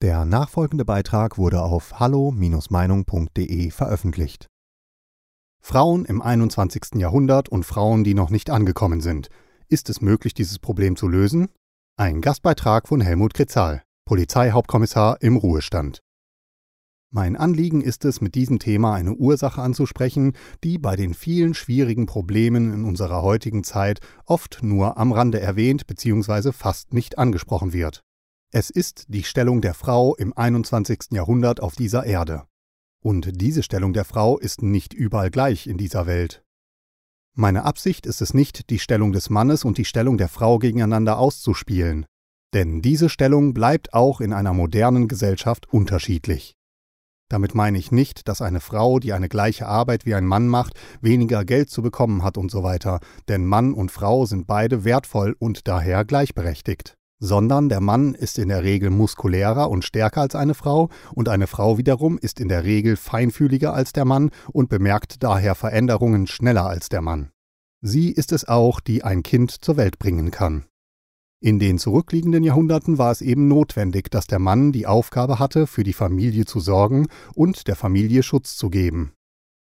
Der nachfolgende Beitrag wurde auf hallo-meinung.de veröffentlicht. Frauen im 21. Jahrhundert und Frauen, die noch nicht angekommen sind. Ist es möglich, dieses Problem zu lösen? Ein Gastbeitrag von Helmut Kretzal, Polizeihauptkommissar im Ruhestand. Mein Anliegen ist es, mit diesem Thema eine Ursache anzusprechen, die bei den vielen schwierigen Problemen in unserer heutigen Zeit oft nur am Rande erwähnt bzw. fast nicht angesprochen wird. Es ist die Stellung der Frau im 21. Jahrhundert auf dieser Erde. Und diese Stellung der Frau ist nicht überall gleich in dieser Welt. Meine Absicht ist es nicht, die Stellung des Mannes und die Stellung der Frau gegeneinander auszuspielen, denn diese Stellung bleibt auch in einer modernen Gesellschaft unterschiedlich. Damit meine ich nicht, dass eine Frau, die eine gleiche Arbeit wie ein Mann macht, weniger Geld zu bekommen hat und so weiter, denn Mann und Frau sind beide wertvoll und daher gleichberechtigt sondern der Mann ist in der Regel muskulärer und stärker als eine Frau und eine Frau wiederum ist in der Regel feinfühliger als der Mann und bemerkt daher Veränderungen schneller als der Mann. Sie ist es auch, die ein Kind zur Welt bringen kann. In den zurückliegenden Jahrhunderten war es eben notwendig, dass der Mann die Aufgabe hatte, für die Familie zu sorgen und der Familie Schutz zu geben.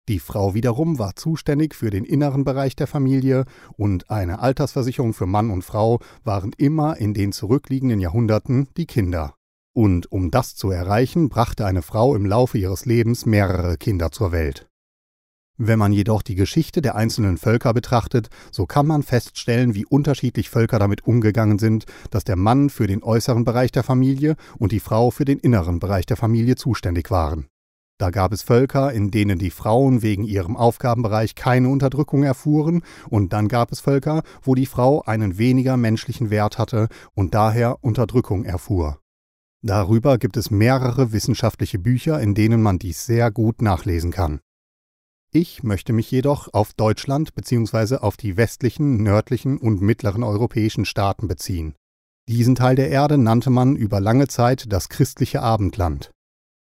Die Frau wiederum war zuständig für den inneren Bereich der Familie und eine Altersversicherung für Mann und Frau waren immer in den zurückliegenden Jahrhunderten die Kinder. Und um das zu erreichen, brachte eine Frau im Laufe ihres Lebens mehrere Kinder zur Welt. Wenn man jedoch die Geschichte der einzelnen Völker betrachtet, so kann man feststellen, wie unterschiedlich Völker damit umgegangen sind, dass der Mann für den äußeren Bereich der Familie und die Frau für den inneren Bereich der Familie zuständig waren. Da gab es Völker, in denen die Frauen wegen ihrem Aufgabenbereich keine Unterdrückung erfuhren, und dann gab es Völker, wo die Frau einen weniger menschlichen Wert hatte und daher Unterdrückung erfuhr. Darüber gibt es mehrere wissenschaftliche Bücher, in denen man dies sehr gut nachlesen kann. Ich möchte mich jedoch auf Deutschland bzw. auf die westlichen, nördlichen und mittleren europäischen Staaten beziehen. Diesen Teil der Erde nannte man über lange Zeit das christliche Abendland.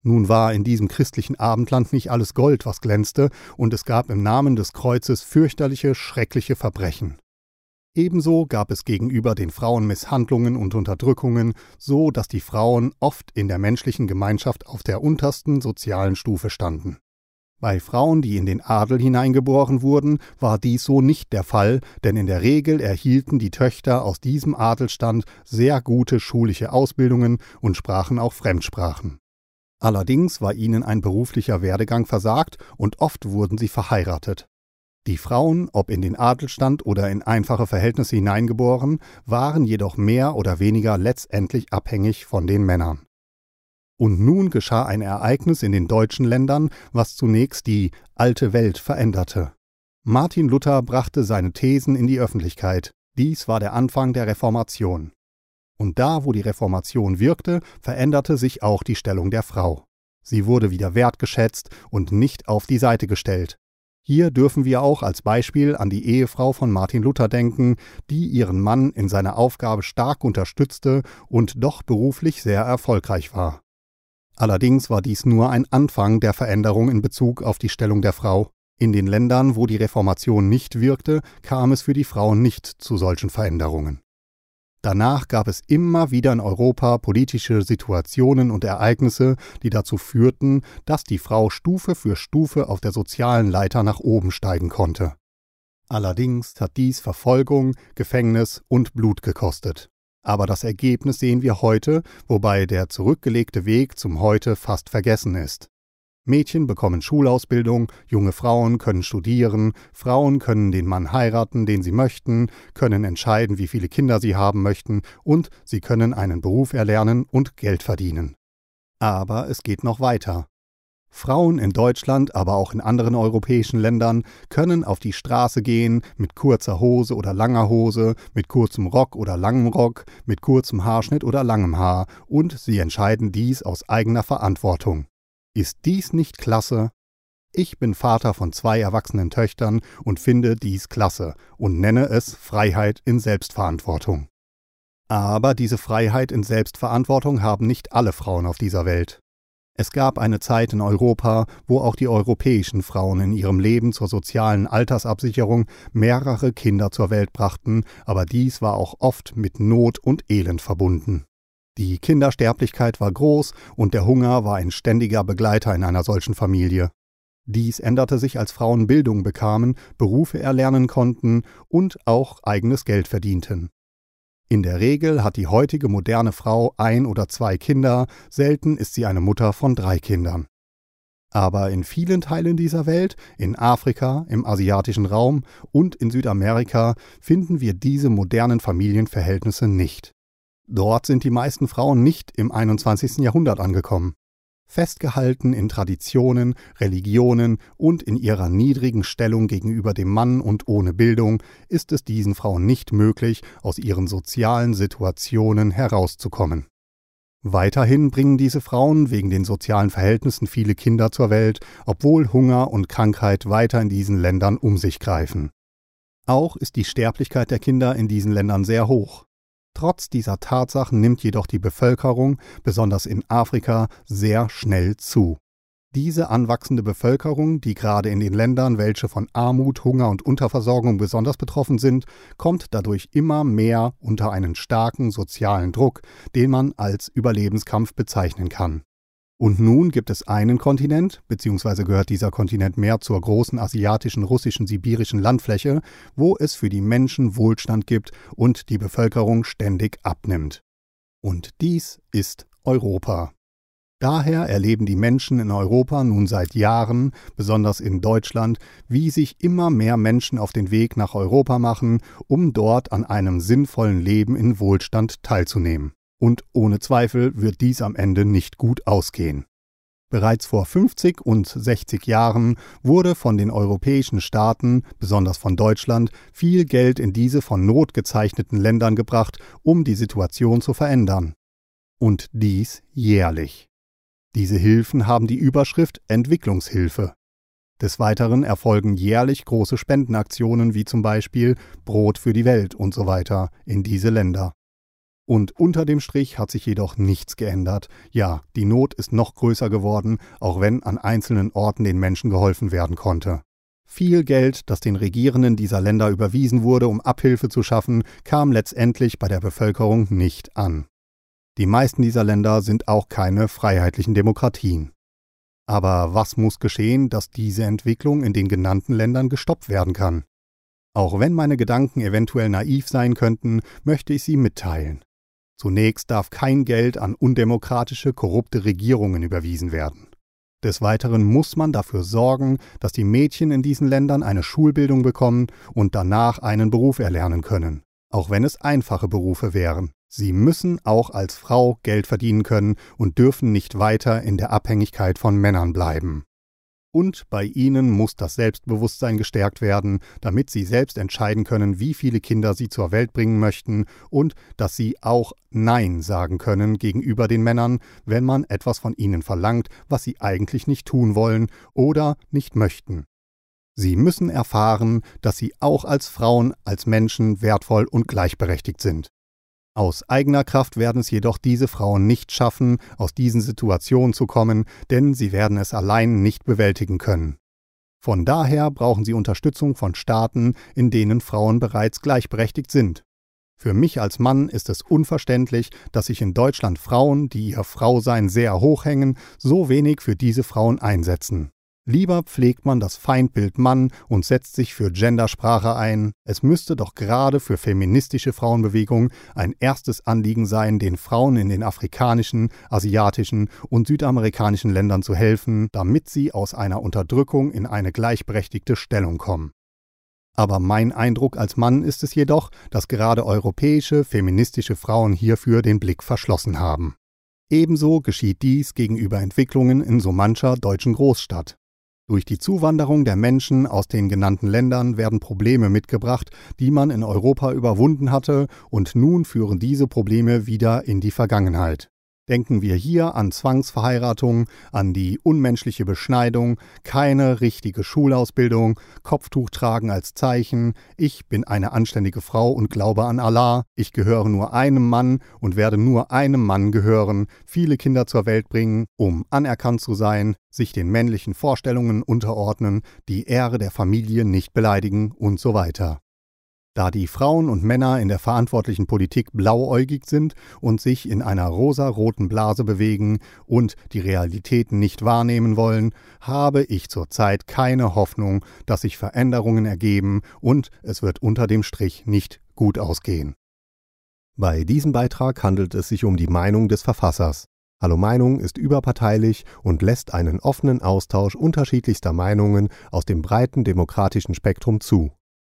Nun war in diesem christlichen Abendland nicht alles Gold, was glänzte, und es gab im Namen des Kreuzes fürchterliche, schreckliche Verbrechen. Ebenso gab es gegenüber den Frauen Misshandlungen und Unterdrückungen, so dass die Frauen oft in der menschlichen Gemeinschaft auf der untersten sozialen Stufe standen. Bei Frauen, die in den Adel hineingeboren wurden, war dies so nicht der Fall, denn in der Regel erhielten die Töchter aus diesem Adelstand sehr gute schulische Ausbildungen und sprachen auch Fremdsprachen. Allerdings war ihnen ein beruflicher Werdegang versagt und oft wurden sie verheiratet. Die Frauen, ob in den Adelstand oder in einfache Verhältnisse hineingeboren, waren jedoch mehr oder weniger letztendlich abhängig von den Männern. Und nun geschah ein Ereignis in den deutschen Ländern, was zunächst die alte Welt veränderte. Martin Luther brachte seine Thesen in die Öffentlichkeit. Dies war der Anfang der Reformation. Und da, wo die Reformation wirkte, veränderte sich auch die Stellung der Frau. Sie wurde wieder wertgeschätzt und nicht auf die Seite gestellt. Hier dürfen wir auch als Beispiel an die Ehefrau von Martin Luther denken, die ihren Mann in seiner Aufgabe stark unterstützte und doch beruflich sehr erfolgreich war. Allerdings war dies nur ein Anfang der Veränderung in Bezug auf die Stellung der Frau. In den Ländern, wo die Reformation nicht wirkte, kam es für die Frauen nicht zu solchen Veränderungen. Danach gab es immer wieder in Europa politische Situationen und Ereignisse, die dazu führten, dass die Frau Stufe für Stufe auf der sozialen Leiter nach oben steigen konnte. Allerdings hat dies Verfolgung, Gefängnis und Blut gekostet. Aber das Ergebnis sehen wir heute, wobei der zurückgelegte Weg zum Heute fast vergessen ist. Mädchen bekommen Schulausbildung, junge Frauen können studieren, Frauen können den Mann heiraten, den sie möchten, können entscheiden, wie viele Kinder sie haben möchten, und sie können einen Beruf erlernen und Geld verdienen. Aber es geht noch weiter. Frauen in Deutschland, aber auch in anderen europäischen Ländern können auf die Straße gehen mit kurzer Hose oder langer Hose, mit kurzem Rock oder langem Rock, mit kurzem Haarschnitt oder langem Haar, und sie entscheiden dies aus eigener Verantwortung. Ist dies nicht klasse? Ich bin Vater von zwei erwachsenen Töchtern und finde dies klasse und nenne es Freiheit in Selbstverantwortung. Aber diese Freiheit in Selbstverantwortung haben nicht alle Frauen auf dieser Welt. Es gab eine Zeit in Europa, wo auch die europäischen Frauen in ihrem Leben zur sozialen Altersabsicherung mehrere Kinder zur Welt brachten, aber dies war auch oft mit Not und Elend verbunden. Die Kindersterblichkeit war groß und der Hunger war ein ständiger Begleiter in einer solchen Familie. Dies änderte sich, als Frauen Bildung bekamen, Berufe erlernen konnten und auch eigenes Geld verdienten. In der Regel hat die heutige moderne Frau ein oder zwei Kinder, selten ist sie eine Mutter von drei Kindern. Aber in vielen Teilen dieser Welt, in Afrika, im asiatischen Raum und in Südamerika, finden wir diese modernen Familienverhältnisse nicht. Dort sind die meisten Frauen nicht im 21. Jahrhundert angekommen. Festgehalten in Traditionen, Religionen und in ihrer niedrigen Stellung gegenüber dem Mann und ohne Bildung ist es diesen Frauen nicht möglich, aus ihren sozialen Situationen herauszukommen. Weiterhin bringen diese Frauen wegen den sozialen Verhältnissen viele Kinder zur Welt, obwohl Hunger und Krankheit weiter in diesen Ländern um sich greifen. Auch ist die Sterblichkeit der Kinder in diesen Ländern sehr hoch. Trotz dieser Tatsachen nimmt jedoch die Bevölkerung, besonders in Afrika, sehr schnell zu. Diese anwachsende Bevölkerung, die gerade in den Ländern, welche von Armut, Hunger und Unterversorgung besonders betroffen sind, kommt dadurch immer mehr unter einen starken sozialen Druck, den man als Überlebenskampf bezeichnen kann. Und nun gibt es einen Kontinent, beziehungsweise gehört dieser Kontinent mehr zur großen asiatischen, russischen, sibirischen Landfläche, wo es für die Menschen Wohlstand gibt und die Bevölkerung ständig abnimmt. Und dies ist Europa. Daher erleben die Menschen in Europa nun seit Jahren, besonders in Deutschland, wie sich immer mehr Menschen auf den Weg nach Europa machen, um dort an einem sinnvollen Leben in Wohlstand teilzunehmen. Und ohne Zweifel wird dies am Ende nicht gut ausgehen. Bereits vor 50 und 60 Jahren wurde von den europäischen Staaten, besonders von Deutschland, viel Geld in diese von Not gezeichneten Ländern gebracht, um die Situation zu verändern. Und dies jährlich. Diese Hilfen haben die Überschrift Entwicklungshilfe. Des Weiteren erfolgen jährlich große Spendenaktionen wie zum Beispiel Brot für die Welt und so weiter in diese Länder. Und unter dem Strich hat sich jedoch nichts geändert. Ja, die Not ist noch größer geworden, auch wenn an einzelnen Orten den Menschen geholfen werden konnte. Viel Geld, das den Regierenden dieser Länder überwiesen wurde, um Abhilfe zu schaffen, kam letztendlich bei der Bevölkerung nicht an. Die meisten dieser Länder sind auch keine freiheitlichen Demokratien. Aber was muss geschehen, dass diese Entwicklung in den genannten Ländern gestoppt werden kann? Auch wenn meine Gedanken eventuell naiv sein könnten, möchte ich sie mitteilen. Zunächst darf kein Geld an undemokratische, korrupte Regierungen überwiesen werden. Des Weiteren muss man dafür sorgen, dass die Mädchen in diesen Ländern eine Schulbildung bekommen und danach einen Beruf erlernen können, auch wenn es einfache Berufe wären. Sie müssen auch als Frau Geld verdienen können und dürfen nicht weiter in der Abhängigkeit von Männern bleiben. Und bei ihnen muss das Selbstbewusstsein gestärkt werden, damit sie selbst entscheiden können, wie viele Kinder sie zur Welt bringen möchten und dass sie auch Nein sagen können gegenüber den Männern, wenn man etwas von ihnen verlangt, was sie eigentlich nicht tun wollen oder nicht möchten. Sie müssen erfahren, dass sie auch als Frauen, als Menschen wertvoll und gleichberechtigt sind. Aus eigener Kraft werden es jedoch diese Frauen nicht schaffen, aus diesen Situationen zu kommen, denn sie werden es allein nicht bewältigen können. Von daher brauchen sie Unterstützung von Staaten, in denen Frauen bereits gleichberechtigt sind. Für mich als Mann ist es unverständlich, dass sich in Deutschland Frauen, die ihr Frausein sehr hoch hängen, so wenig für diese Frauen einsetzen. Lieber pflegt man das Feindbild Mann und setzt sich für Gendersprache ein. Es müsste doch gerade für feministische Frauenbewegungen ein erstes Anliegen sein, den Frauen in den afrikanischen, asiatischen und südamerikanischen Ländern zu helfen, damit sie aus einer Unterdrückung in eine gleichberechtigte Stellung kommen. Aber mein Eindruck als Mann ist es jedoch, dass gerade europäische, feministische Frauen hierfür den Blick verschlossen haben. Ebenso geschieht dies gegenüber Entwicklungen in so mancher deutschen Großstadt. Durch die Zuwanderung der Menschen aus den genannten Ländern werden Probleme mitgebracht, die man in Europa überwunden hatte, und nun führen diese Probleme wieder in die Vergangenheit. Denken wir hier an Zwangsverheiratung, an die unmenschliche Beschneidung, keine richtige Schulausbildung, Kopftuch tragen als Zeichen, ich bin eine anständige Frau und glaube an Allah, ich gehöre nur einem Mann und werde nur einem Mann gehören, viele Kinder zur Welt bringen, um anerkannt zu sein, sich den männlichen Vorstellungen unterordnen, die Ehre der Familie nicht beleidigen und so weiter. Da die Frauen und Männer in der verantwortlichen Politik blauäugig sind und sich in einer rosaroten Blase bewegen und die Realitäten nicht wahrnehmen wollen, habe ich zurzeit keine Hoffnung, dass sich Veränderungen ergeben und es wird unter dem Strich nicht gut ausgehen. Bei diesem Beitrag handelt es sich um die Meinung des Verfassers. Hallo Meinung ist überparteilich und lässt einen offenen Austausch unterschiedlichster Meinungen aus dem breiten demokratischen Spektrum zu.